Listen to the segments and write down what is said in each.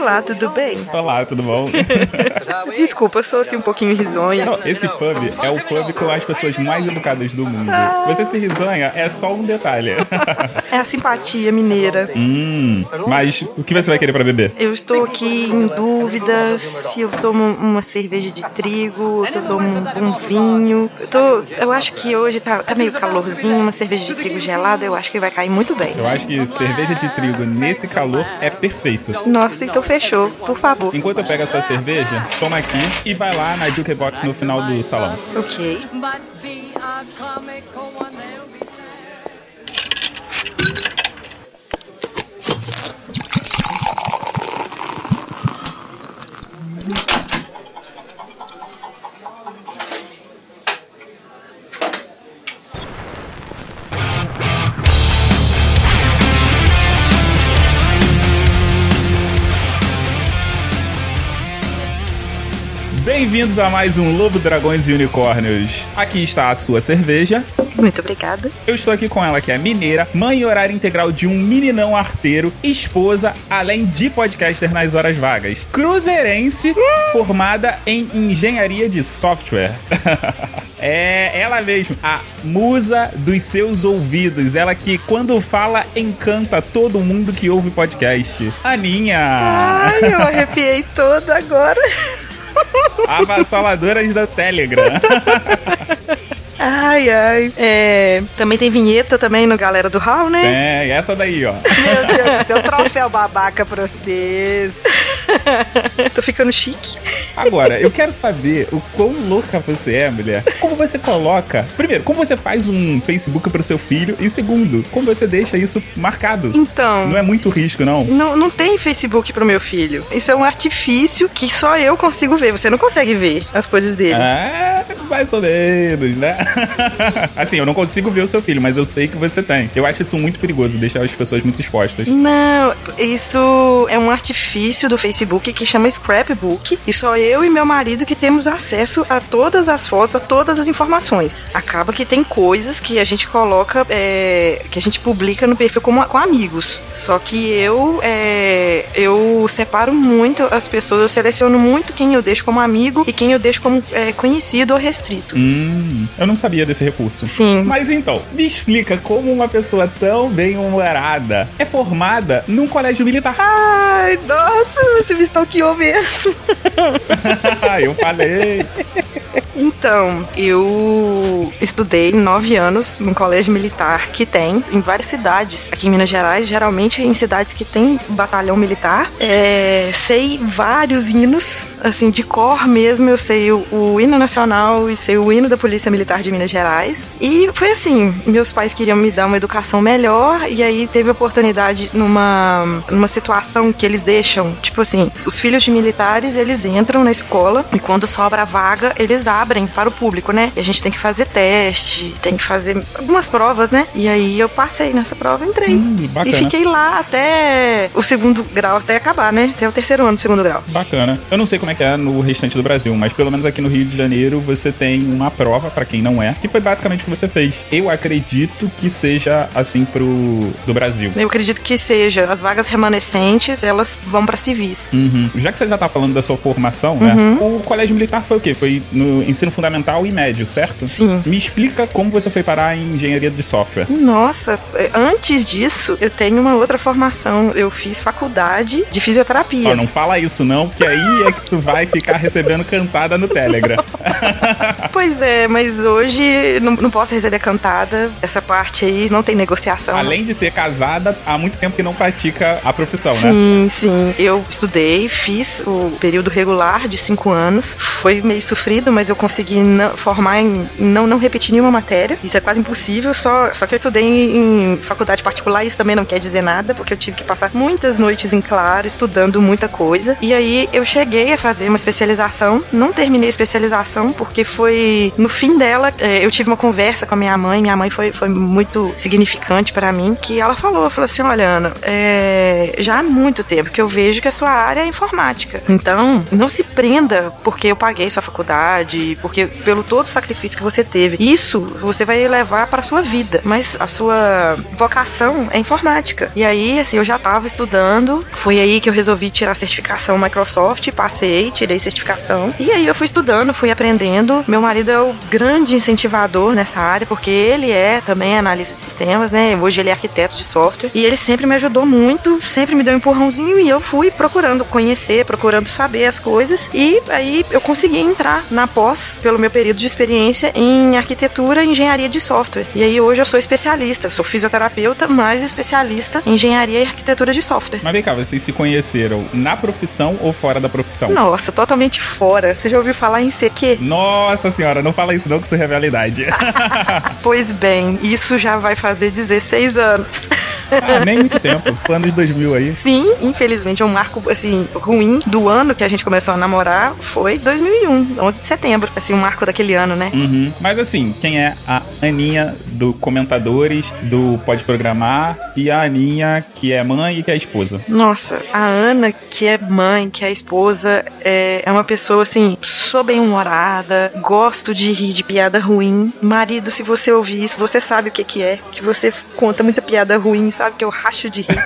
Olá, tudo bem? Olá, tudo bom? Desculpa, eu sou assim um pouquinho risonha. Não, esse pub é o pub com as pessoas mais educadas do mundo. Você se risonha é só um detalhe. É a simpatia mineira. Hum, mas o que você vai querer pra beber? Eu estou aqui em dúvida se eu tomo uma cerveja de trigo, se eu tomo um, um vinho. Eu, tô, eu acho que hoje tá, tá meio calorzinho, uma cerveja de trigo gelada, eu acho que vai cair muito bem. Eu acho que cerveja de trigo nesse calor é perfeito. Nossa, então fechou, por favor. Enquanto eu pego a sua cerveja, toma aqui e vai lá na Jukebox no final do salão. Ok. Bem-vindos a mais um Lobo, Dragões e Unicórnios. Aqui está a sua cerveja. Muito obrigada. Eu estou aqui com ela, que é mineira, mãe horária integral de um meninão arteiro, esposa, além de podcaster nas horas vagas. Cruzeirense, formada em engenharia de software. é ela mesmo, a musa dos seus ouvidos. Ela que, quando fala, encanta todo mundo que ouve podcast. Aninha! Ai, eu arrepiei toda agora. Avassaladoras da Telegram. Ai, ai. É, também tem vinheta também no Galera do Hall, né? É, e essa daí, ó. Meu Deus do céu, troféu babaca pra vocês. Tô ficando chique. Agora, eu quero saber o quão louca você é, mulher. Como você coloca. Primeiro, como você faz um Facebook pro seu filho? E segundo, como você deixa isso marcado? Então. Não é muito risco, não? Não, não tem Facebook pro meu filho. Isso é um artifício que só eu consigo ver. Você não consegue ver as coisas dele. É, mais ou menos, né? assim, eu não consigo ver o seu filho, mas eu sei que você tem. Eu acho isso muito perigoso, deixar as pessoas muito expostas. Não, isso é um artifício do Facebook que chama Scrapbook. E só eu e meu marido que temos acesso a todas as fotos, a todas as informações. Acaba que tem coisas que a gente coloca, é, que a gente publica no perfil com, com amigos. Só que eu, é, eu separo muito as pessoas, eu seleciono muito quem eu deixo como amigo e quem eu deixo como é, conhecido ou restrito. Hum, eu não sabia desse recurso. Sim. Mas então, me explica como uma pessoa tão bem-humorada é formada num colégio militar. Ai, nossa, você me stalkeou mesmo. eu falei. Então, eu estudei nove anos num colégio militar que tem em várias cidades aqui em Minas Gerais, geralmente em cidades que tem batalhão militar. É, sei vários hinos, assim, de cor mesmo. Eu sei o, o hino nacional e sei o hino da Polícia Militar de Minas Gerais. E foi assim: meus pais queriam me dar uma educação melhor, e aí teve oportunidade numa, numa situação que eles deixam, tipo assim, os filhos de militares eles entram na escola e quando sobra a vaga, eles abrem para o público, né? E a gente tem que fazer teste, tem que fazer algumas provas, né? E aí eu passei nessa prova, entrei. Hum, e fiquei lá até o segundo grau, até acabar, né? Até o terceiro ano do segundo grau. Bacana. Eu não sei como é que é no restante do Brasil, mas pelo menos aqui no Rio de Janeiro você tem uma prova, pra quem não é, que foi basicamente o que você fez. Eu acredito que seja assim pro do Brasil. Eu acredito que seja. As vagas remanescentes, elas vão para civis. Uhum. Já que você já tá falando da sua formação, né? O colégio militar foi o quê? Foi no ensino fundamental e médio, certo? Sim. Me explica como você foi parar em engenharia de software. Nossa, antes disso, eu tenho uma outra formação. Eu fiz faculdade de fisioterapia. Ó, não fala isso não, porque aí é que tu vai ficar recebendo cantada no Telegram. Pois é, mas hoje não, não posso receber cantada. Essa parte aí não tem negociação. Além de ser casada, há muito tempo que não pratica a profissão, né? Sim, sim. Eu estudei, fiz o período regular de cinco anos. Foi meio sofrido, mas eu consegui formar em não, não repetir nenhuma matéria. Isso é quase impossível, só, só que eu estudei em, em faculdade particular. Isso também não quer dizer nada, porque eu tive que passar muitas noites em claro, estudando muita coisa. E aí eu cheguei a fazer uma especialização. Não terminei a especialização, porque foi no fim dela. eh, eu tive uma conversa com a minha mãe. Minha mãe foi, foi muito significante para mim, que ela falou, falou assim, olha, Ana, é, já há muito tempo que eu vejo que a sua área é informática. Então, não se prenda porque eu paguei sua faculdade sabe? Porque pelo todo o sacrifício que você teve, isso você vai levar para sua vida. Mas a sua vocação é informática. E aí, assim, eu já tava estudando, foi aí que eu resolvi tirar a certificação Microsoft, passei, tirei certificação. E aí eu fui estudando, fui aprendendo. Meu marido é o grande incentivador nessa área, porque ele é também analista de sistemas, né? Hoje ele é arquiteto de software. E ele sempre me ajudou muito, sempre me deu um empurrãozinho e eu fui procurando conhecer, procurando saber as coisas. E aí eu consegui entrar na pós, pelo meu período de experiência, em arquitetura e engenharia de software. E aí hoje eu sou especialista, sou fisioterapeuta, mas especialista em engenharia e arquitetura de software. Mas vem cá, vocês se conheceram na profissão ou fora da profissão? Nossa, totalmente fora. Você já ouviu falar em CQ? Nossa senhora, não fala isso não que isso é realidade. pois bem, isso já vai fazer 16 anos. Ah, nem muito tempo. Anos 2000 aí. Sim, infelizmente, um marco, assim, ruim do ano que a gente começou a namorar foi 2001, 11 de setembro. Assim, um marco daquele ano, né? Uhum. Mas assim, quem é a Aninha do Comentadores, do Pode Programar, e a Aninha que é mãe e que é esposa? Nossa, a Ana, que é mãe, que é esposa, é, é uma pessoa, assim, sou bem-humorada, gosto de rir de piada ruim. Marido, se você ouvir isso, você sabe o que que é, que você conta muita piada ruim, sabe que eu racho de rir.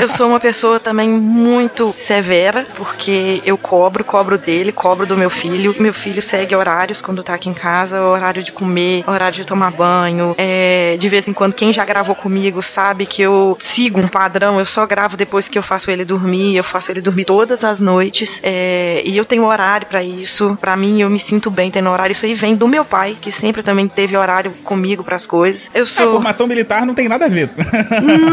eu sou uma pessoa também muito severa, porque eu cobro, cobro dele, cobro do meu filho. Meu filho segue horários quando tá aqui em casa, horário de comer, horário de tomar banho. É, de vez em quando, quem já gravou comigo sabe que eu sigo um padrão, eu só gravo depois que eu faço ele dormir, eu faço ele dormir todas as noites. É, e eu tenho horário para isso. Para mim, eu me sinto bem tendo horário. Isso aí vem do meu pai, que sempre também teve horário comigo para as coisas. Eu sou. A formação militar não tem nada a ver.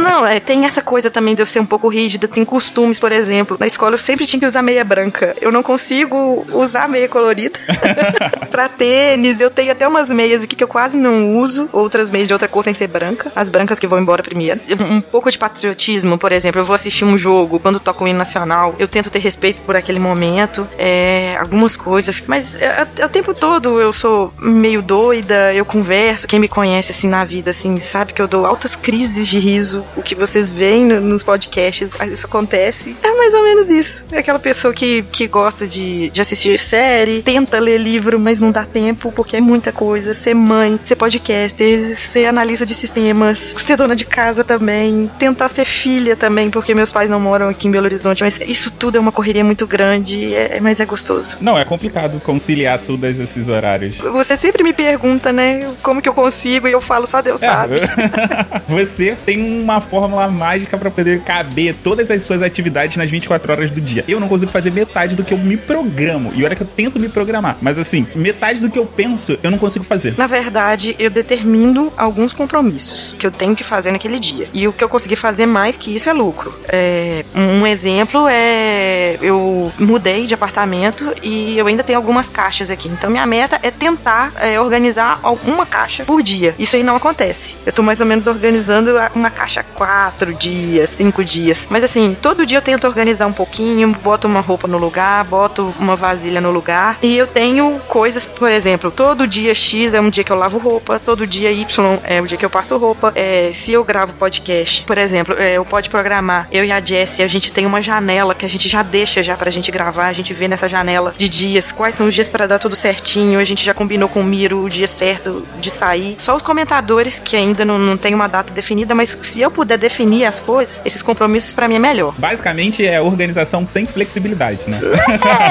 Não, é, tem essa coisa também de eu ser um pouco rígida, tem costumes, por exemplo. Na escola eu sempre tinha que usar meia branca. Eu não consigo usar meia colorida. pra tênis, eu tenho até umas meias aqui que eu quase não uso, outras meias de outra cor sem ser branca. As brancas que vão embora primeiro. Um pouco de patriotismo, por exemplo, eu vou assistir um jogo, quando toca o hino nacional, eu tento ter respeito por aquele momento. É, algumas coisas, mas é, é, o tempo todo eu sou meio doida, eu converso. Quem me conhece assim na vida, assim, sabe que eu dou altas crises de riso o que vocês veem no, nos podcasts, isso acontece. É mais ou menos isso. É aquela pessoa que, que gosta de, de assistir série, tenta ler livro, mas não dá tempo porque é muita coisa. Ser mãe, ser podcaster, ser analista de sistemas, ser dona de casa também, tentar ser filha também, porque meus pais não moram aqui em Belo Horizonte, mas isso tudo é uma correria muito grande, é, mas é gostoso. Não, é complicado conciliar todos esses horários. Você sempre me pergunta, né, como que eu consigo, e eu falo, só Deus é. sabe. Você tem uma fórmula mágica para poder caber todas as suas atividades nas 24 horas do dia. Eu não consigo fazer metade do que eu me programo. E olha que eu tento me programar. Mas assim, metade do que eu penso, eu não consigo fazer. Na verdade, eu determino alguns compromissos que eu tenho que fazer naquele dia. E o que eu consegui fazer mais que isso é lucro. É, um exemplo é eu mudei de apartamento e eu ainda tenho algumas caixas aqui. Então minha meta é tentar é, organizar uma caixa por dia. Isso aí não acontece. Eu tô mais ou menos organizando uma caixa quatro dias, cinco dias. Mas assim, todo dia eu tento organizar um pouquinho, boto uma roupa no lugar, boto uma vasilha no lugar. E eu tenho coisas, por exemplo, todo dia X é um dia que eu lavo roupa, todo dia Y é o dia que eu passo roupa. É, se eu gravo podcast, por exemplo, é, eu pode programar, eu e a Jessie, a gente tem uma janela que a gente já deixa já pra gente gravar, a gente vê nessa janela de dias, quais são os dias para dar tudo certinho, a gente já combinou com o Miro o dia certo de sair. Só os comentadores que ainda não, não tem uma data definida, mas se eu puder definir as coisas, esses compromissos para mim é melhor. Basicamente é organização sem flexibilidade, né?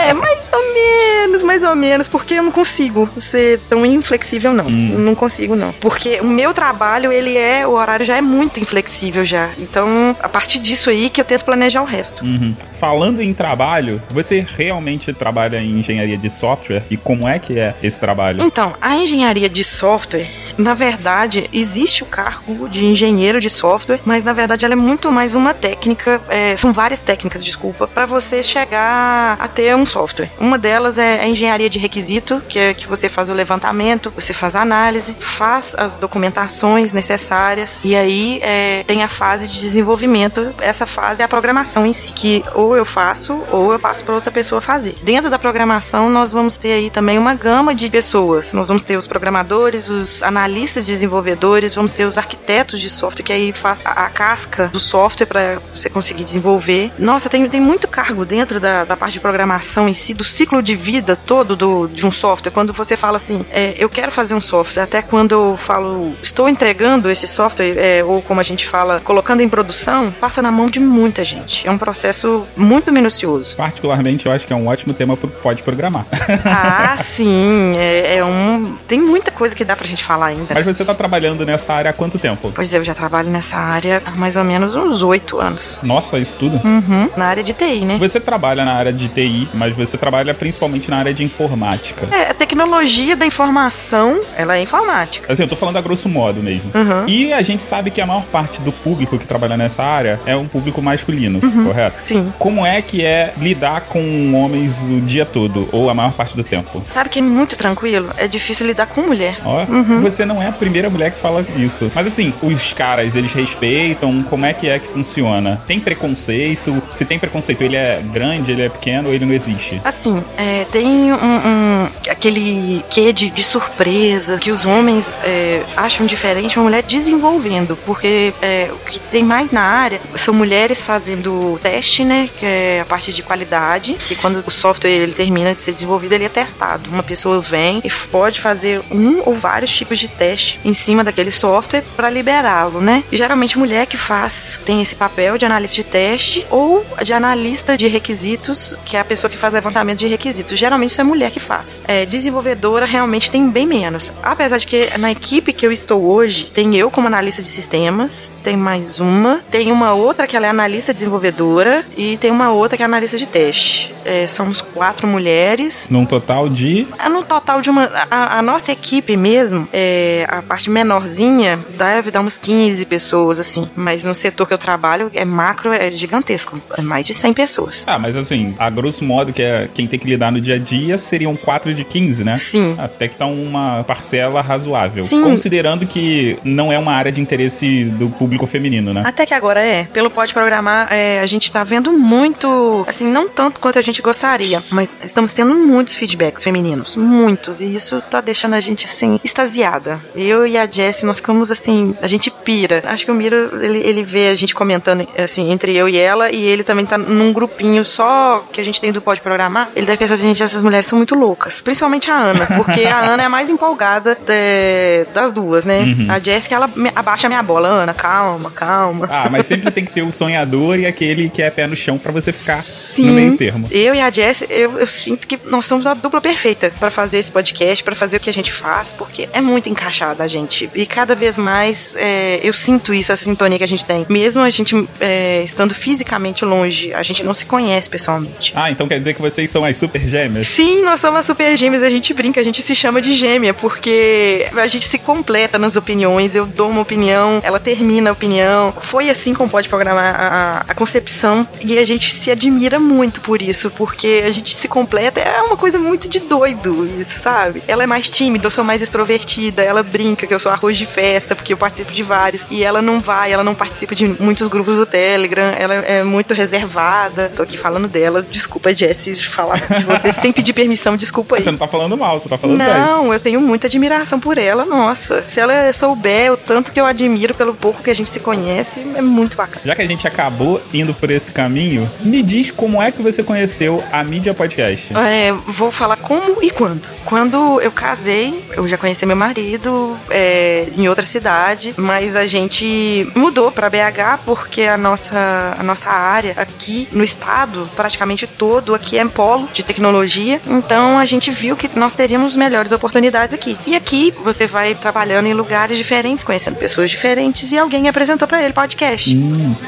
É, mais ou menos, mais ou menos, porque eu não consigo ser tão inflexível, não. Hum. Não consigo, não. Porque o meu trabalho, ele é, o horário já é muito inflexível já. Então, a partir disso aí que eu tento planejar o resto. Uhum. Falando em trabalho, você realmente trabalha em engenharia de software? E como é que é esse trabalho? Então, a engenharia de software, na verdade, existe o cargo de engenheiro de software, mas na verdade ela é muito mais uma técnica, é, são várias técnicas, desculpa, para você chegar a ter um software. Uma delas é a engenharia de requisito, que é que você faz o levantamento, você faz a análise, faz as documentações necessárias e aí é, tem a fase de desenvolvimento. Essa fase é a programação em si, que ou eu faço ou eu passo para outra pessoa fazer. Dentro da programação nós vamos ter aí também uma gama de pessoas. Nós vamos ter os programadores, os analistas analistas desenvolvedores, vamos ter os arquitetos de software, que aí faz a, a casca do software para você conseguir desenvolver. Nossa, tem, tem muito cargo dentro da, da parte de programação em si, do ciclo de vida todo do, de um software. Quando você fala assim, é, eu quero fazer um software, até quando eu falo, estou entregando esse software, é, ou como a gente fala, colocando em produção, passa na mão de muita gente. É um processo muito minucioso. Particularmente, eu acho que é um ótimo tema para pode programar. Ah, sim. É, é, um. Tem muita coisa que dá pra gente falar ainda. Mas você tá trabalhando nessa área há quanto tempo? Pois é, eu já trabalho nessa área há mais ou menos uns oito anos. Nossa, isso tudo? Uhum. Na área de TI, né? Você trabalha na área de TI, mas você trabalha principalmente na área de informática. É, a tecnologia da informação, ela é informática. Assim, eu tô falando a grosso modo mesmo. Uhum. E a gente sabe que a maior parte do público que trabalha nessa área é um público masculino, Uhum. correto? Sim. Como é que é lidar com homens o dia todo, ou a maior parte do tempo? Sabe que é muito tranquilo? É difícil lidar com mulher. Ó, você não é a primeira mulher que fala isso. Mas assim, os caras, eles respeitam, como é que é que funciona? Tem preconceito? Se tem preconceito, ele é grande, ele é pequeno ou ele não existe? Assim, é, tem um, um- aquele quê de, de surpresa que os homens é, acham diferente uma mulher desenvolvendo, porque é, o que tem mais na área são mulheres fazendo teste, né, que é a parte de qualidade, que quando o software ele termina de ser desenvolvido, ele é testado. Uma pessoa vem e pode fazer um ou vários tipos de teste em cima daquele software para liberá-lo, né? E geralmente mulher que faz tem esse papel de analista de teste ou de analista de requisitos, que é a pessoa que faz levantamento de requisitos. Geralmente isso é mulher que faz. É, desenvolvedora realmente tem bem menos. Apesar de que na equipe que eu estou hoje, tem eu como analista de sistemas, tem mais uma, tem uma outra que ela é analista desenvolvedora e tem uma outra que é analista de teste. É, são quatro mulheres. Num total de. É no total de uma. A, a nossa equipe mesmo, é, a parte menorzinha, deve dar uns 15 pessoas, assim. Mas no setor que eu trabalho, é macro, é gigantesco. É mais de 100 pessoas. Ah, mas assim, a grosso modo, que é quem tem que lidar no dia a dia, seriam 4 de 15, né? Sim. Até que tá uma parcela razoável. Sim. Considerando que não é uma área de interesse do público feminino, né? Até que agora é. Pelo Pode Programar, é, a gente tá vendo muito, assim, não tanto quanto a gente gostaria, mas estamos tendo muitos feedbacks femininos. Muitos. E isso tá deixando a gente, assim, extasiada. Eu e a Jessie, nós ficamos, assim, a gente pira. Acho que o Miro, ele, ele vê a gente comentando, assim, entre eu e ela, e ele também tá num grupinho só que a gente tem do Pode Programar. Ele deve pensar gente, essas mulheres são muito loucas. Principalmente a Ana, porque a Ana é a mais empolgada de- das duas, né? A Jessie, ela me- abaixa a minha bola. Ana, calma, calma. Ah, mas sempre tem que ter o sonhador e aquele que é pé no chão pra você ficar Sim. no meio termo. Eu e a Jess, eu, eu sinto que nós somos a dupla perfeita pra fazer esse podcast, pra fazer o que a gente faz, porque é muito encaixada a gente. E cada vez mais é, eu sinto isso, essa sintonia que a gente tem. Mesmo a gente é, estando fisicamente longe, a gente não se conhece pessoalmente. Ah, então quer dizer que vocês são as super gêmeas? Sim, nós somos super gêmeas, a gente brinca, a gente se chama de gêmea, porque a gente se completa nas opiniões, eu dou uma opinião, ela termina a opinião. Foi assim como pode programar a, a concepção, e a gente se admira muito por isso, porque a gente se completa, é uma coisa muito de doido isso, sabe? Ela é mais tímida, eu sou mais extrovertida, ela brinca que eu sou arroz de festa, porque eu participo de vários, e ela não vai, ela não participa de muitos grupos do Telegram, ela é muito reservada. Tô aqui falando dela, desculpa, Jessie, de falar de você. Se tem que pedir permissão, desculpa aí. Você não tá falando mal, você tá falando bem. Não, eu tenho muita admiração por ela, nossa. Se ela souber o tanto que eu admiro pelo pouco que a gente se conhece, é muito bacana. Já que a gente acabou indo por esse caminho, me diz como é que você conheceu a mídia podcast. É, vou falar como e quando. Quando eu casei, eu já conheci meu marido é, em outra cidade, mas a gente mudou para BH porque a nossa, a nossa área aqui no estado, praticamente todo, aqui é polo de tecnologia. Então a gente viu que nós teríamos melhores oportunidades aqui. E aqui você vai trabalhando em lugares diferentes, conhecendo pessoas diferentes, e alguém apresentou para ele podcast.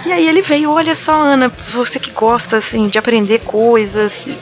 E aí ele veio, olha só, Ana, você que gosta assim de aprender coisas,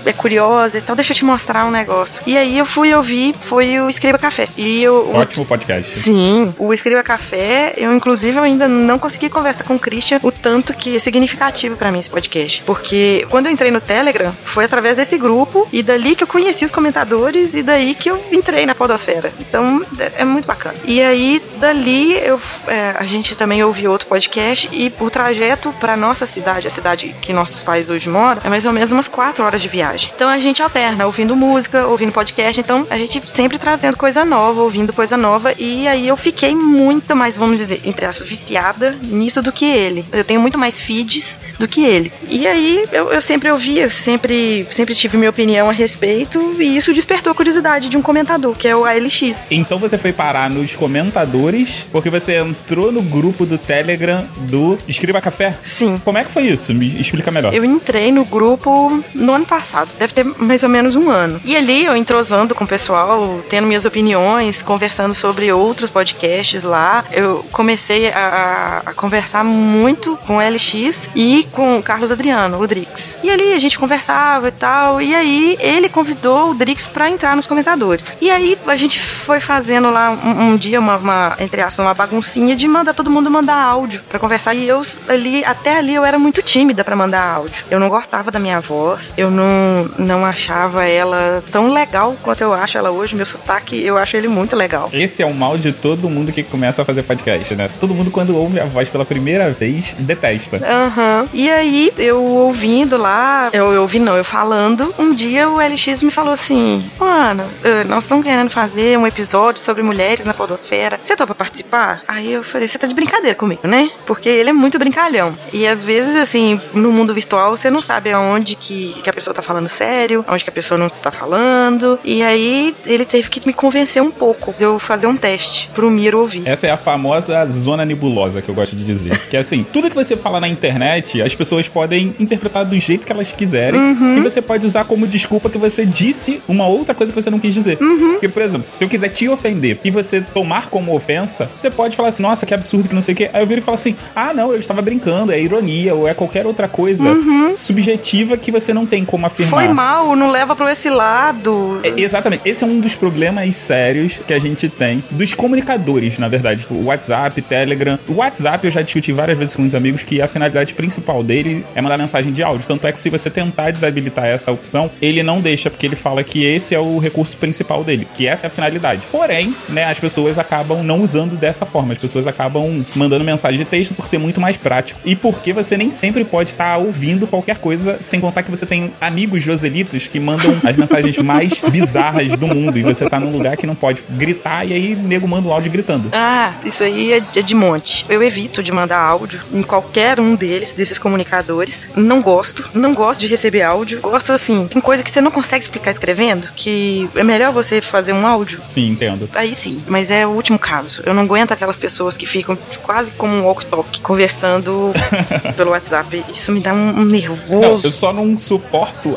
é curiosa e tal, deixa eu te mostrar um negócio. E aí eu fui ouvir, foi o Escriba Café. E eu o- Ótimo podcast. Sim, o Escriba Café, eu inclusive eu ainda não consegui conversar com o Christian o tanto que é significativo pra mim esse podcast. Porque quando eu entrei no Telegram, foi através desse grupo e dali que eu conheci os comentadores e daí que eu entrei na Podosfera. Então é é muito bacana. E aí dali eu, é, a gente também ouviu outro podcast e o trajeto pra nossa cidade, a cidade que nossos pais hoje moram, é mais ou menos umas 4 quatro horas de viagem. Então a gente alterna, ouvindo música, ouvindo podcast. Então a gente sempre trazendo coisa nova, ouvindo coisa nova. E aí eu fiquei muito mais, vamos dizer, entre aspas, viciada nisso do que ele. Eu tenho muito mais feeds do que ele. E aí eu, eu sempre ouvi, eu sempre, sempre tive minha opinião a respeito. E isso despertou a curiosidade de um comentador, que é o ALX. Então você foi parar nos comentadores porque você entrou no grupo do Telegram do Escriba Café? Sim. Como é que foi isso? Me explica melhor. Eu entrei no grupo no ano passado, deve ter mais ou menos um ano. E ali eu entrosando com o pessoal, tendo minhas opiniões, conversando sobre outros podcasts lá, eu comecei a, a conversar muito com o LX e com o Carlos Adriano, o Drix. E ali a gente conversava e tal, e aí ele convidou o Drix para entrar nos comentadores. E aí a gente foi fazendo lá um, um dia uma, uma, entre aspas, uma baguncinha de mandar todo mundo mandar áudio para conversar. E eu ali, até ali eu era muito tímida para mandar áudio. Eu não gostava da minha voz, eu não, não achava ela tão legal quanto eu acho ela hoje. Meu sotaque, eu acho ele muito legal. Esse é o mal de todo mundo que começa a fazer podcast, né? Todo mundo, quando ouve a voz pela primeira vez, detesta. Aham. Uhum. E aí, eu ouvindo lá, eu, eu ouvi não, eu falando, um dia o LX me falou assim: Mano, eh, nós estamos querendo fazer um episódio sobre mulheres na Podosfera. Você topa participar? Aí eu falei: Você tá de brincadeira comigo, né? Porque ele é muito brincalhão. E às vezes, assim, no mundo virtual, você não sabe aonde que, que a pessoa tá falando sério, aonde que a pessoa não tá falando. E aí, ele teve que me convencer um pouco de eu fazer um teste pro Miro ouvir. Essa é a famosa zona nebulosa que eu gosto de dizer. que é assim, tudo que você fala na internet, as pessoas podem interpretar do jeito que elas quiserem. Uhum. E você pode usar como desculpa que você disse uma outra coisa que você não quis dizer. Uhum. Porque, por exemplo, se eu quiser te ofender e você tomar como ofensa, você pode falar assim, nossa, que absurdo, que não sei o quê. Aí eu viro e falo assim, ah, não, eu estava brincando, é ironia, ou é qualquer outra coisa uhum. subjetiva que você não tem como afirmar. Foi mal, não leva para esse lado. É, exatamente. Esse é um dos problemas sérios que a gente tem dos comunicadores, na verdade. O WhatsApp, Telegram. O WhatsApp eu já discuti várias vezes com os amigos que a finalidade principal dele é mandar mensagem de áudio. Tanto é que se você tentar desabilitar essa opção, ele não deixa, porque ele fala que esse é o recurso principal dele, que essa é a finalidade. Porém, né, as pessoas acabam não usando dessa forma. As pessoas acabam mandando mensagem de texto por ser muito mais prático. E porque você nem sempre pode estar ouvindo qualquer coisa, sem contar que você tem amigos joselitos que mandam as mensagens mais bizarras do mundo e você tá num lugar que não pode gritar e aí o nego manda o áudio gritando. Ah, isso aí é, é de monte. Eu evito de mandar áudio em qualquer um deles, desses comunicadores. Não gosto, não gosto de receber áudio. Gosto assim, tem coisa que você não consegue explicar escrevendo, que é melhor você fazer um áudio. Sim, entendo. Aí sim, mas é o último caso. Eu não aguento aquelas pessoas que ficam quase como um walk-talk conversando pelo WhatsApp. Isso me dá um, um nervoso. Não, eu só não suporto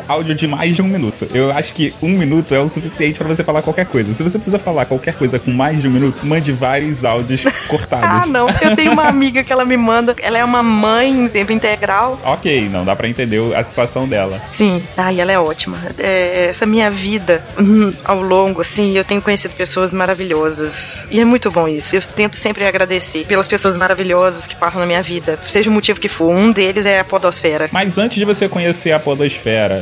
áudio de mais de um minuto. Eu acho que um minuto é o suficiente para você falar qualquer coisa. Se você precisa falar qualquer coisa com mais de um minuto, mande vários áudios cortados. ah, não. Eu tenho uma amiga que ela me manda, ela é uma mãe em tempo integral. Ok, não dá para entender a situação dela. Sim, ai, ela é ótima. É, essa minha vida hum, ao longo, assim, eu tenho conhecido pessoas maravilhosas. E é muito bom isso. Eu tento sempre agradecer pelas pessoas maravilhosas que passam na minha vida, seja o motivo que for. Um deles é a Podosfera. Mas antes de você conhecer a Podosfera,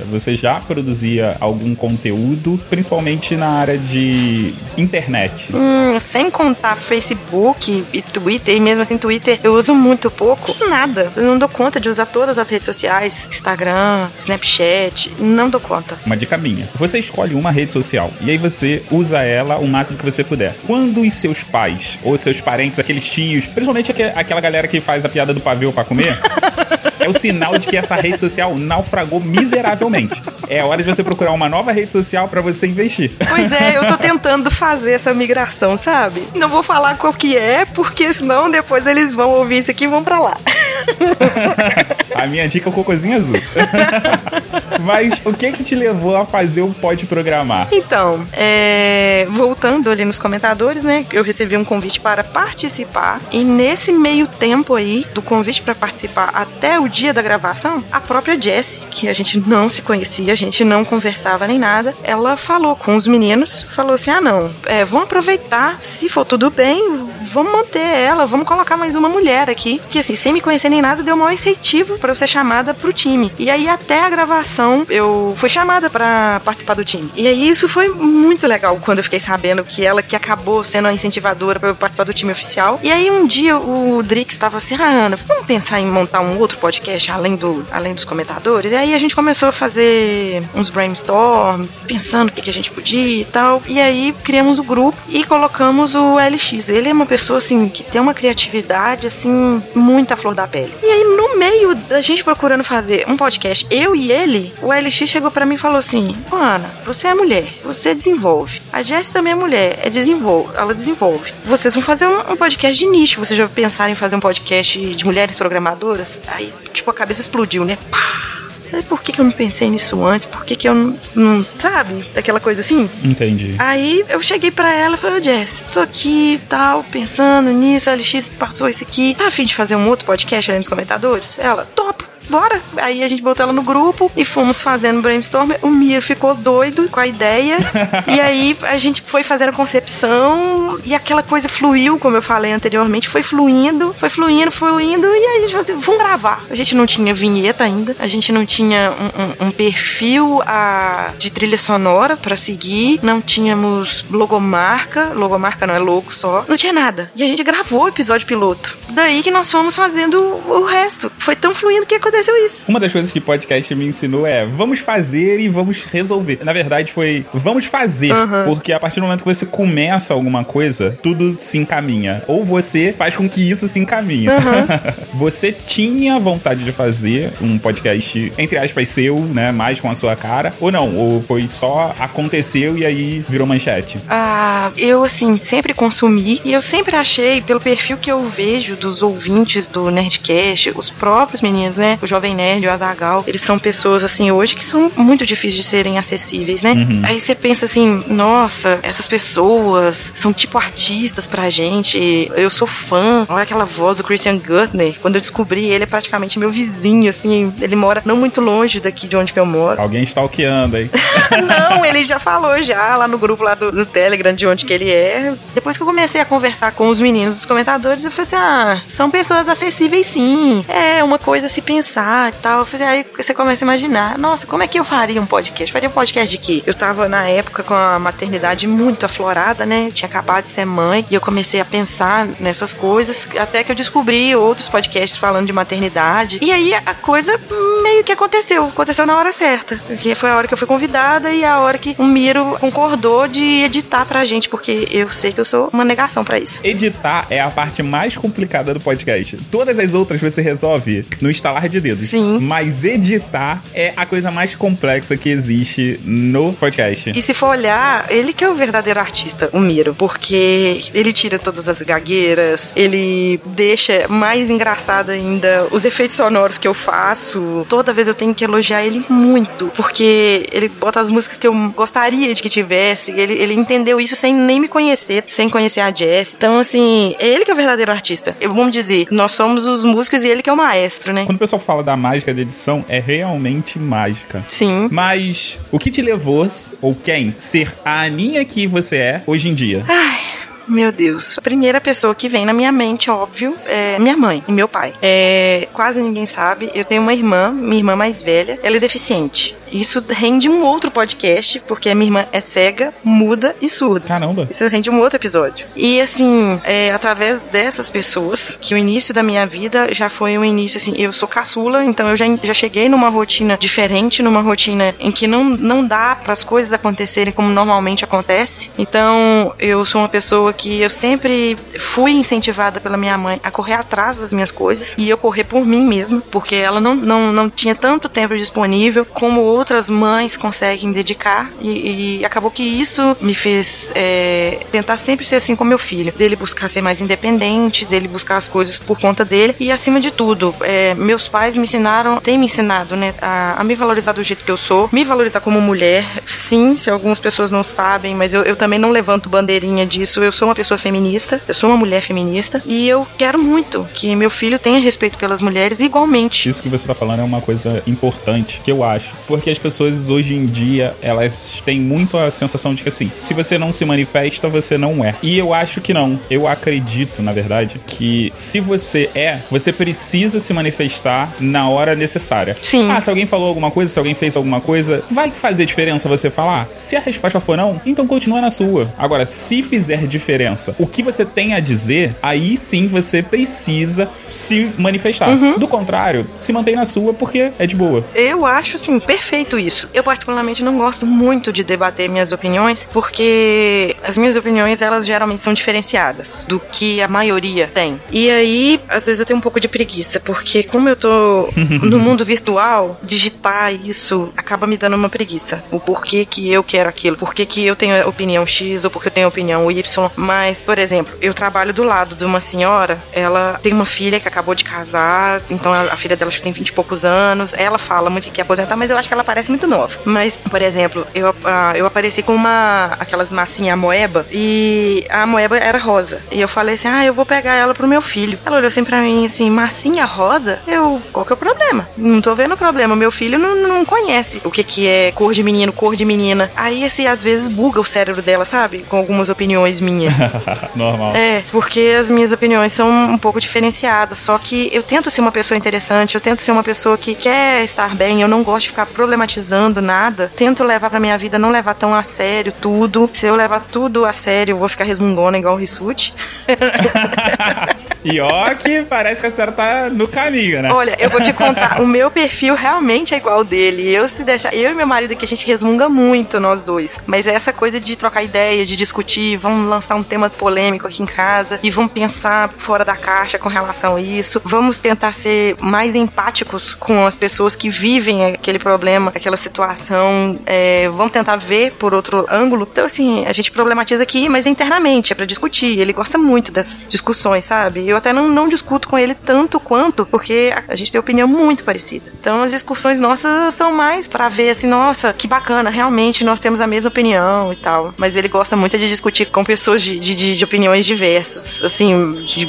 você já produzia algum conteúdo, principalmente na área de internet? Hum, sem contar Facebook e Twitter, e mesmo assim, Twitter eu uso muito pouco. Nada. Eu não dou conta de usar todas as redes sociais, Instagram, Snapchat, não dou conta. Uma dica minha. Você escolhe uma rede social e aí você usa ela o máximo que você puder. Quando os seus pais ou seus parentes, aqueles tios, principalmente aquela galera que faz a piada do pavê para comer, é o sinal de que essa rede social naufragou miseravelmente. É hora de você procurar uma nova rede social para você investir. Pois é, eu tô tentando fazer essa migração, sabe? Não vou falar qual que é, porque senão depois eles vão ouvir isso aqui e vão para lá. a minha dica é o cocôzinho azul. Mas o que que te levou a fazer o Pode Programar? Então, é, voltando ali nos comentadores, né? Eu recebi um convite para participar e nesse meio tempo aí do convite para participar até o dia da gravação, a própria Jessie, que a gente não se conhecia, a gente não conversava nem nada, ela falou com os meninos, falou assim: ah não, é, vamos aproveitar, se for tudo bem, vamos manter ela, vamos colocar mais uma mulher aqui. Que assim, sem me conhecer nem nada, deu maior incentivo para eu ser chamada pro time. E aí, até a gravação, eu fui chamada para participar do time. E aí, isso foi muito legal quando eu fiquei sabendo que ela que acabou sendo a incentivadora para eu participar do time oficial. E aí, um dia, o Drix estava assim, ah, Ana, vamos pensar em montar um outro podcast além, do, além dos comentadores? E aí, a gente começou a fazer uns brainstorms, pensando o que, que a gente podia e tal. E aí, criamos o grupo e colocamos o LX. Ele é uma pessoa, assim, que tem uma criatividade, assim, muita flor da pele. E aí, no meio da gente procurando fazer um podcast, eu e ele, o LX chegou para mim e falou assim: Ana, você é mulher, você desenvolve. A Jess também é mulher, é desenvolve, ela desenvolve. Vocês vão fazer um, um podcast de nicho. Vocês já pensaram em fazer um podcast de mulheres programadoras? Aí, tipo, a cabeça explodiu, né? Pá! Por que, que eu não pensei nisso antes? Por que, que eu não, não, Sabe? Daquela coisa assim? Entendi. Aí eu cheguei pra ela e falei, Jess, tô aqui tal, pensando nisso, a LX passou isso aqui. Tá afim de fazer um outro podcast além dos comentadores? Ela, top bora. Aí a gente botou ela no grupo e fomos fazendo brainstorm. O Miro ficou doido com a ideia. e aí a gente foi fazendo a concepção e aquela coisa fluiu, como eu falei anteriormente, foi fluindo, foi fluindo, fluindo. E aí a gente falou assim, vamos gravar. A gente não tinha vinheta ainda, a gente não tinha um, um, um perfil a, de trilha sonora para seguir, não tínhamos logomarca, logomarca não é logo só, não tinha nada. E a gente gravou o episódio piloto. Daí que nós fomos fazendo o resto. Foi tão fluindo que aconteceu aconteceu isso. Uma das coisas que podcast me ensinou é vamos fazer e vamos resolver. Na verdade, foi vamos fazer, uhum. porque a partir do momento que você começa alguma coisa, tudo se encaminha. Ou você faz com que isso se encaminhe. Uhum. você tinha vontade de fazer um podcast, entre aspas, seu, né? Mais com a sua cara, ou não? Ou foi só aconteceu e aí virou manchete? Ah, eu, assim, sempre consumi e eu sempre achei, pelo perfil que eu vejo dos ouvintes do Nerdcast, os próprios meninos, né? O Jovem Nerd, o Azagal, eles são pessoas assim hoje que são muito difíceis de serem acessíveis, né? Uhum. Aí você pensa assim, nossa, essas pessoas são tipo artistas pra gente. Eu sou fã. Olha aquela voz do Christian Gurtner. Quando eu descobri ele é praticamente meu vizinho, assim, ele mora não muito longe daqui de onde que eu moro. Alguém stalkeando aí. não, ele já falou já lá no grupo lá do, do, Telegram de onde que ele é. Depois que eu comecei a conversar com os meninos dos comentadores, eu falei assim: "Ah, são pessoas acessíveis sim. É uma coisa se pensar pensar e tal. Aí você começa a imaginar, nossa, como é que eu faria um podcast? Faria um podcast de quê? Eu tava na época com a maternidade muito aflorada, né? Eu tinha acabado de ser mãe e eu comecei a pensar nessas coisas até que eu descobri outros podcasts falando de maternidade. E aí a coisa meio que aconteceu, aconteceu na hora certa. Porque foi a hora que eu fui convidada e a hora que o Miro concordou de editar pra gente, porque eu sei que eu sou uma negação para isso. Editar é a parte mais complicada do podcast. Todas as outras você resolve no instalar de dedos. Sim. Mas editar é a coisa mais complexa que existe no podcast. E se for olhar, ele que é o verdadeiro artista, o Miro, porque ele tira todas as gagueiras, ele deixa mais engraçado ainda os efeitos sonoros que eu faço. Toda vez eu tenho que elogiar ele muito, porque ele bota as músicas que eu gostaria de que tivesse. Ele, ele entendeu isso sem nem me conhecer, sem conhecer a Jess. Então, assim, ele que é o verdadeiro artista. Eu, vamos dizer, nós somos os músicos e ele que é o maestro, né? Quando o pessoal fala da mágica da edição, é realmente mágica. Sim. Mas o que te levou, ou quem, ser a Aninha que você é hoje em dia? Ai. Meu Deus. A primeira pessoa que vem na minha mente, óbvio, é minha mãe e meu pai. É, quase ninguém sabe. Eu tenho uma irmã, minha irmã mais velha, ela é deficiente. Isso rende um outro podcast, porque a minha irmã é cega, muda e surda. Caramba. Isso rende um outro episódio. E assim, é através dessas pessoas que o início da minha vida já foi um início assim, eu sou caçula, então eu já, já cheguei numa rotina diferente, numa rotina em que não, não dá para as coisas acontecerem como normalmente acontece. Então, eu sou uma pessoa que eu sempre fui incentivada pela minha mãe a correr atrás das minhas coisas e eu correr por mim mesma, porque ela não, não, não tinha tanto tempo disponível como outras mães conseguem dedicar e, e acabou que isso me fez é, tentar sempre ser assim com meu filho, dele buscar ser mais independente, dele buscar as coisas por conta dele e acima de tudo, é, meus pais me ensinaram, têm me ensinado, né, a, a, me valorizar do jeito que eu sou, me valorizar como mulher, sim, se algumas pessoas não sabem, mas eu, eu também não levanto bandeirinha disso, eu sou uma pessoa feminista, eu sou uma mulher feminista e eu quero muito que meu filho tenha respeito pelas mulheres igualmente. Isso que você tá falando é uma coisa importante que eu acho, porque as pessoas hoje em dia, elas têm muito a sensação de que assim, se você não se manifesta, você não é. E eu acho que não. Eu acredito, na verdade, que se você é, você precisa se manifestar na hora necessária. Sim. Ah, se alguém falou alguma coisa, se alguém fez alguma coisa, vai fazer diferença você falar? Se a resposta for não, então continua na sua. Agora, se fizer diferença, o que você tem a dizer, aí sim você precisa se manifestar. Uhum. Do contrário, se mantém na sua porque é de boa. Eu acho, assim, perfeito isso. Eu, particularmente, não gosto muito de debater minhas opiniões, porque as minhas opiniões, elas geralmente são diferenciadas do que a maioria tem. E aí, às vezes eu tenho um pouco de preguiça, porque como eu tô no mundo virtual, digitar isso acaba me dando uma preguiça. O porquê que eu quero aquilo, porquê que eu tenho opinião X ou porque eu tenho opinião Y. Mas, por exemplo, eu trabalho do lado de uma senhora, ela tem uma filha que acabou de casar, então a, a filha dela que tem 20 e poucos anos. Ela fala muito que quer aposentar, mas eu acho que ela parece muito nova. Mas, por exemplo, eu, ah, eu apareci com uma aquelas massinhas moeba e a moeba era rosa. E eu falei assim: "Ah, eu vou pegar ela pro meu filho". Ela olhou assim pra mim assim: "Massinha rosa?". Eu, qual que é o problema? Não tô vendo o problema. Meu filho não, não conhece o que que é cor de menino, cor de menina. Aí assim, às vezes buga o cérebro dela, sabe? Com algumas opiniões minhas. Normal. É, porque as minhas opiniões são um pouco diferenciadas. Só que eu tento ser uma pessoa interessante, eu tento ser uma pessoa que quer estar bem, eu não gosto de ficar problematizando nada. Tento levar pra minha vida, não levar tão a sério tudo. Se eu levar tudo a sério, eu vou ficar resmungona igual o Rissuti. E ó que parece que a senhora tá no caminho, né? Olha, eu vou te contar, o meu perfil realmente é igual ao dele. Eu se deixar, eu e meu marido aqui a gente resmunga muito nós dois. Mas é essa coisa de trocar ideia, de discutir, vamos lançar um tema polêmico aqui em casa e vamos pensar fora da caixa com relação a isso. Vamos tentar ser mais empáticos com as pessoas que vivem aquele problema, aquela situação. É, vamos tentar ver por outro ângulo. Então assim, a gente problematiza aqui, mas internamente é para discutir. Ele gosta muito dessas discussões, sabe? Eu até não, não discuto com ele tanto quanto, porque a, gente tem opinião muito parecida. Então as discussões nossas são mais para ver assim, nossa, que bacana, realmente nós temos a mesma opinião e tal. Mas ele gosta muito de discutir com pessoas de, de, de opiniões diversas, assim, de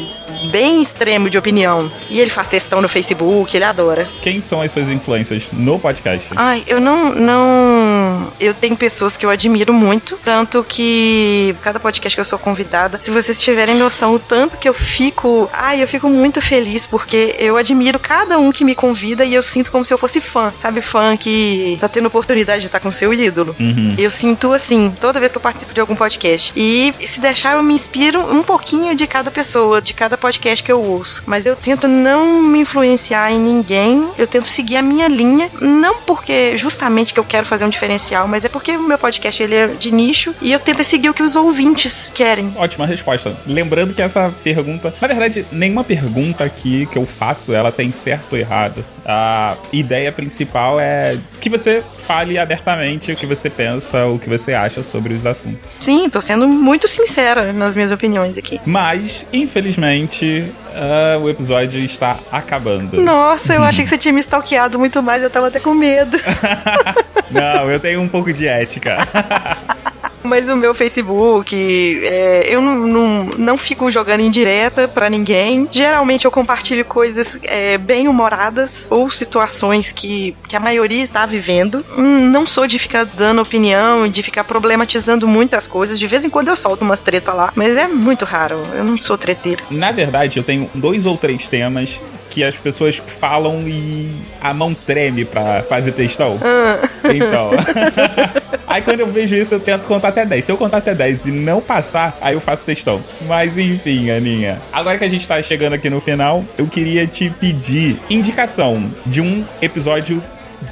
bem extremo de opinião. E ele faz textão no Facebook, ele adora. Quem são as suas influências no podcast? Ai, eu não, não. Eu tenho pessoas que eu admiro muito. Tanto que cada podcast que eu sou convidada, se vocês tiverem noção o tanto que eu fico. Ai, eu fico muito feliz porque eu admiro cada um que me convida e eu sinto como se eu fosse fã. Sabe, fã que tá tendo oportunidade de estar com seu ídolo. Uhum. Eu sinto assim, toda vez que eu participo de algum podcast. E se deixar, eu me inspiro um pouquinho de cada pessoa, de cada podcast que eu ouço. Mas eu tento não me influenciar em ninguém. Eu tento seguir a minha linha. Não porque justamente que eu quero fazer um diferencial, mas é porque o meu podcast ele é de nicho e eu tento seguir o que os ouvintes querem. Ótima resposta. Lembrando que essa pergunta, na verdade, nenhuma pergunta aqui que eu faço, ela tem certo ou errado. A ideia principal é que você fale abertamente o que você pensa, o que você acha sobre os assuntos. Sim, tô sendo muito sincera nas minhas opiniões aqui. Mas, infelizmente, ah, o episódio está acabando. Nossa, eu achei que você tinha me stalkeado muito mais, eu tava até com medo. Não, eu tenho um pouco de ética. Mas o meu Facebook, é, eu não, não, não fico jogando indireta pra ninguém. Geralmente eu compartilho coisas é, bem humoradas ou situações que, que a maioria está vivendo. Hum, não sou de ficar dando opinião de ficar problematizando muitas coisas. De vez em quando eu solto umas treta lá, mas é muito raro. Eu não sou treteira. Na verdade, eu tenho dois ou três temas que as pessoas falam e a mão treme pra fazer textão. Então. aí quando eu vejo isso, eu tento contar até 10. Se eu contar até 10 e não passar, aí eu faço textão. Mas enfim, Aninha. Agora que a gente tá chegando aqui no final, eu queria te pedir indicação de um episódio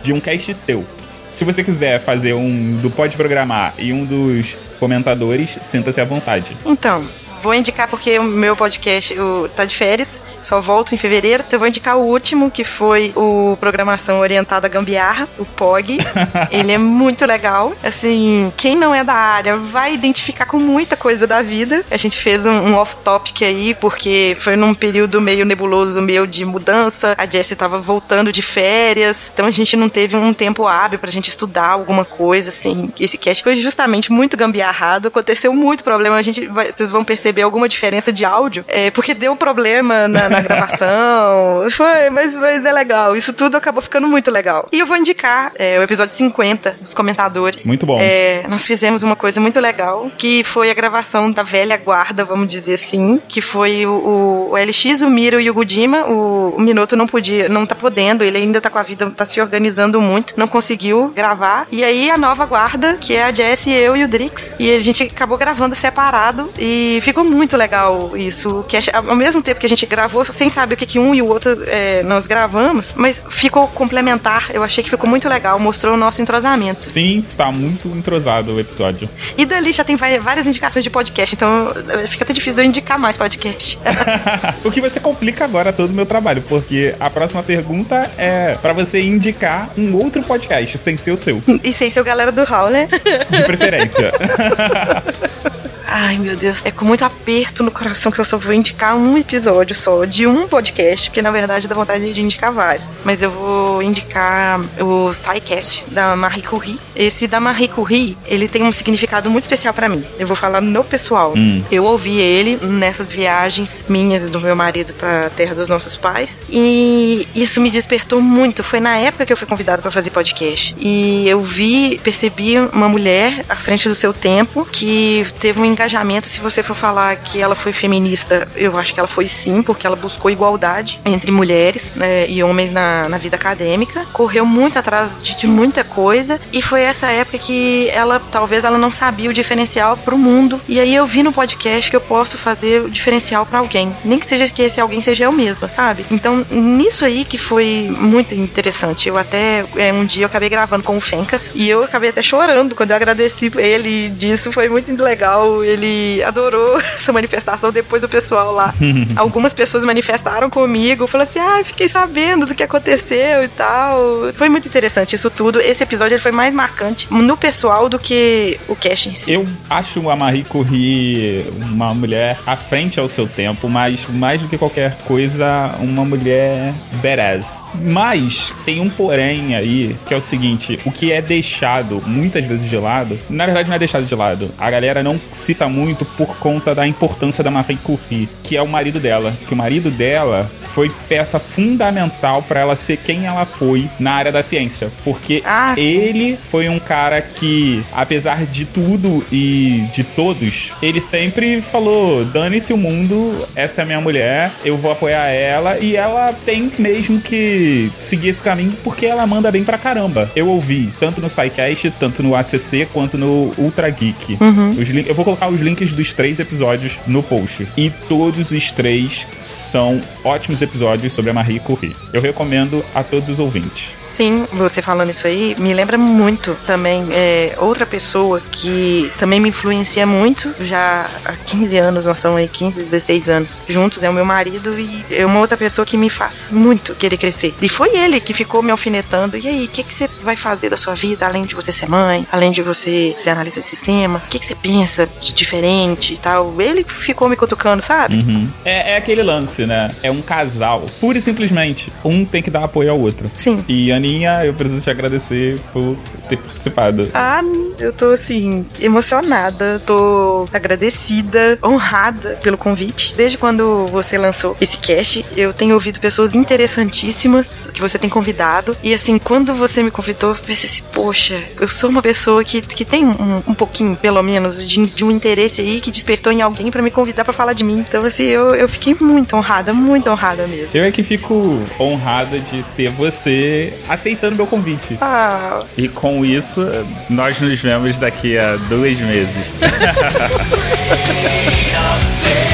de um cast seu. Se você quiser fazer um do Pode Programar e um dos comentadores, sinta-se à vontade. Então, vou indicar porque o meu podcast o, tá de férias. Só volto em fevereiro. Então eu vou indicar o último, que foi o Programação Orientada Gambiarra, o POG. Ele é muito legal. Assim, quem não é da área vai identificar com muita coisa da vida. A gente fez um, um off-topic aí, porque foi num período meio nebuloso, meio de mudança. A Jessie tava voltando de férias, então a gente não teve um tempo hábil pra gente estudar alguma coisa, assim. Esse cast foi justamente muito gambiarrado, aconteceu muito problema. A gente vai, vocês vão perceber perceber alguma diferença de áudio, é, porque deu problema na, na gravação. Foi, mas, mas é legal. Isso tudo acabou ficando muito legal. E eu vou indicar é, o episódio 50 dos comentadores. Muito bom. É, nós fizemos uma coisa muito legal, que foi a gravação da velha guarda, vamos dizer assim, que foi o, o LX, o Miro e o Gudima. O, o Minuto não podia, não tá podendo, ele ainda tá com a vida, tá se organizando muito, não conseguiu gravar. E aí a nova guarda, que é a Jess, eu e o Drix, e a gente acabou gravando separado e ficou muito legal isso. Que ao mesmo tempo que a gente gravou, sem saber o que, que um e o outro é, nós gravamos, mas ficou complementar. Eu achei que ficou muito legal, mostrou o nosso entrosamento. Sim, tá muito entrosado o episódio. E dali já tem várias indicações de podcast, então eh, fica até difícil de eu indicar mais podcast. o que você complica agora todo o meu trabalho, porque a próxima pergunta é para você indicar um outro podcast sem ser o seu. E sem ser o galera do Hall, né? De preferência. Ai, meu Deus, é com muito aperto no coração que eu só vou indicar um episódio só de um podcast, porque na verdade dá vontade de indicar vários. Mas eu vou indicar o SciCast da Marie Curie. Esse da Marie Curie, ele tem um significado muito especial para mim. Eu vou falar no pessoal. Hum. Eu ouvi ele nessas viagens minhas do meu marido para terra dos nossos pais e isso me despertou muito. Foi na época que eu fui convidada para fazer podcast e eu vi, percebi uma mulher à frente do seu tempo que teve um engajamento, se você for falar que ela foi feminista, eu acho que ela foi sim, porque ela buscou igualdade entre mulheres né, e homens na, na vida acadêmica, correu muito atrás de, de, muita coisa e foi essa época que ela, talvez ela não sabia o diferencial para o mundo. E aí eu vi no podcast que eu posso fazer o diferencial para alguém, nem que seja que esse alguém seja eu mesma, sabe? Então, nisso aí que foi muito interessante. Eu até, é, um dia eu acabei gravando com o Fencas e eu acabei até chorando quando eu agradeci ele disso, foi muito legal ele adorou essa manifestação depois do pessoal lá. Algumas pessoas manifestaram comigo, falaram assim: ah, fiquei sabendo do que aconteceu e tal. Foi muito interessante isso tudo. Esse episódio ele foi mais marcante no pessoal do que o cast em si. Eu acho a Marie Curie uma mulher à frente ao seu tempo, mas mais do que qualquer coisa, uma mulher badass. Mas tem um porém aí, que é o seguinte: o que é deixado muitas vezes de lado, na verdade não é deixado de lado. A galera não cita muito por conta da importância da Marie Curie, que é o marido dela. Que o marido dela foi peça fundamental para ela ser quem ela foi na área da ciência. Porque ah, ele foi um cara que, apesar de tudo e de todos, ele sempre falou: dane-se o mundo, essa é a minha mulher, eu vou apoiar ela. E ela tem mesmo que seguir esse caminho porque ela manda bem pra caramba. Eu ouvi tanto no SciCast, tanto no ACC, quanto no Ultra Geek. Uhum. eu vou colocar os links dos três episódios no post. E todos os três são ótimos episódios sobre a Marie Curie. Eu recomendo a todos os ouvintes. Sim, você falando isso aí me lembra muito também é, outra pessoa que também me influencia muito. Já há 15 anos, nós somos aí 15, 16 anos juntos, é o meu marido e é uma outra pessoa que me faz muito querer crescer. E foi ele que ficou me alfinetando. E aí, o que, que você vai fazer da sua vida além de você ser mãe, além de você ser analista de sistema? O que, que você pensa de diferente e tal? Ele ficou me cutucando, sabe? Uhum. É, é aquele lance, né? É um casal. Pura e simplesmente, um tem que dar apoio ao outro. Sim. E Aninha, eu preciso te agradecer por ter participado. Ah, eu tô assim, emocionada, tô agradecida, honrada pelo convite. Desde quando você lançou esse cast, eu tenho ouvido pessoas interessantíssimas que você tem convidado. E assim, quando você me convidou, eu pensei assim, poxa, eu sou uma pessoa que, que tem um, um pouquinho, pelo menos, de, de, um interesse aí que despertou em alguém para me convidar para falar de mim. Então, assim, eu, eu fiquei muito honrada, muito honrada mesmo. Eu é que fico honrada de ter você aceitando meu convite. Ah. E com isso, nós nos vemos daqui a dois meses.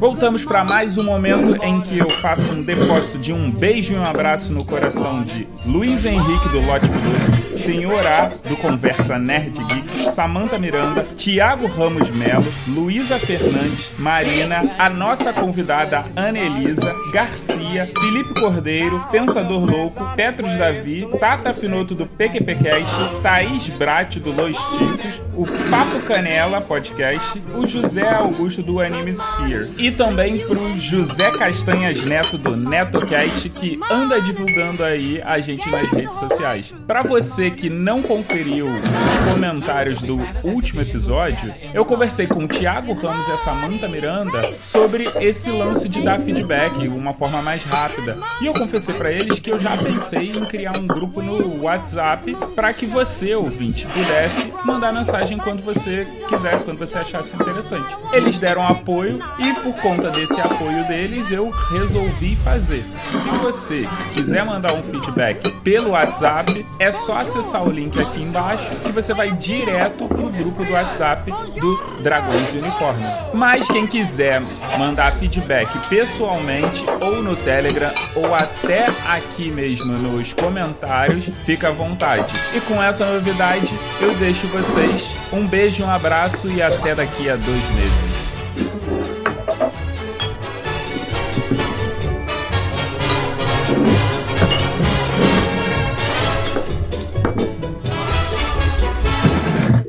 Voltamos para mais um momento em que eu faço um depósito de um beijo e um abraço no coração de Luiz Henrique do Lote Blue, Senhor A do Conversa Nerd Geek, Samantha Miranda, Tiago Ramos Melo, Luísa Fernandes, Marina, a nossa convidada Ana Elisa, Garcia, Felipe Cordeiro, Pensador Louco, Petros Davi, Tata Finoto do PQPcast, Thaís Brat do Los Ticos, o Papo Canela Podcast, o José Augusto do Anime Sphere e também pro José Castanhas Neto do NetoCast que anda divulgando aí a gente nas redes sociais. Para você que não conferiu os comentários do último episódio, eu conversei com o Thiago Ramos e a Samantha Miranda sobre esse lance de dar feedback, uma forma mais rápida. E eu confessei para eles que eu já pensei em criar um grupo no WhatsApp para que você, ouvinte, pudesse mandar mensagem quando você quisesse, quando você achasse interessante. Eles deram apoio e por conta desse apoio deles eu resolvi fazer. Se você quiser mandar um feedback pelo WhatsApp, é só acessar o link aqui embaixo que você vai direto pro grupo do WhatsApp do Dragões e Unicórnios. Mas quem quiser mandar feedback pessoalmente ou no Telegram ou até aqui mesmo nos comentários, fica à vontade. E com essa novidade, eu deixo vocês um beijo, um abraço e até daqui a dois meses.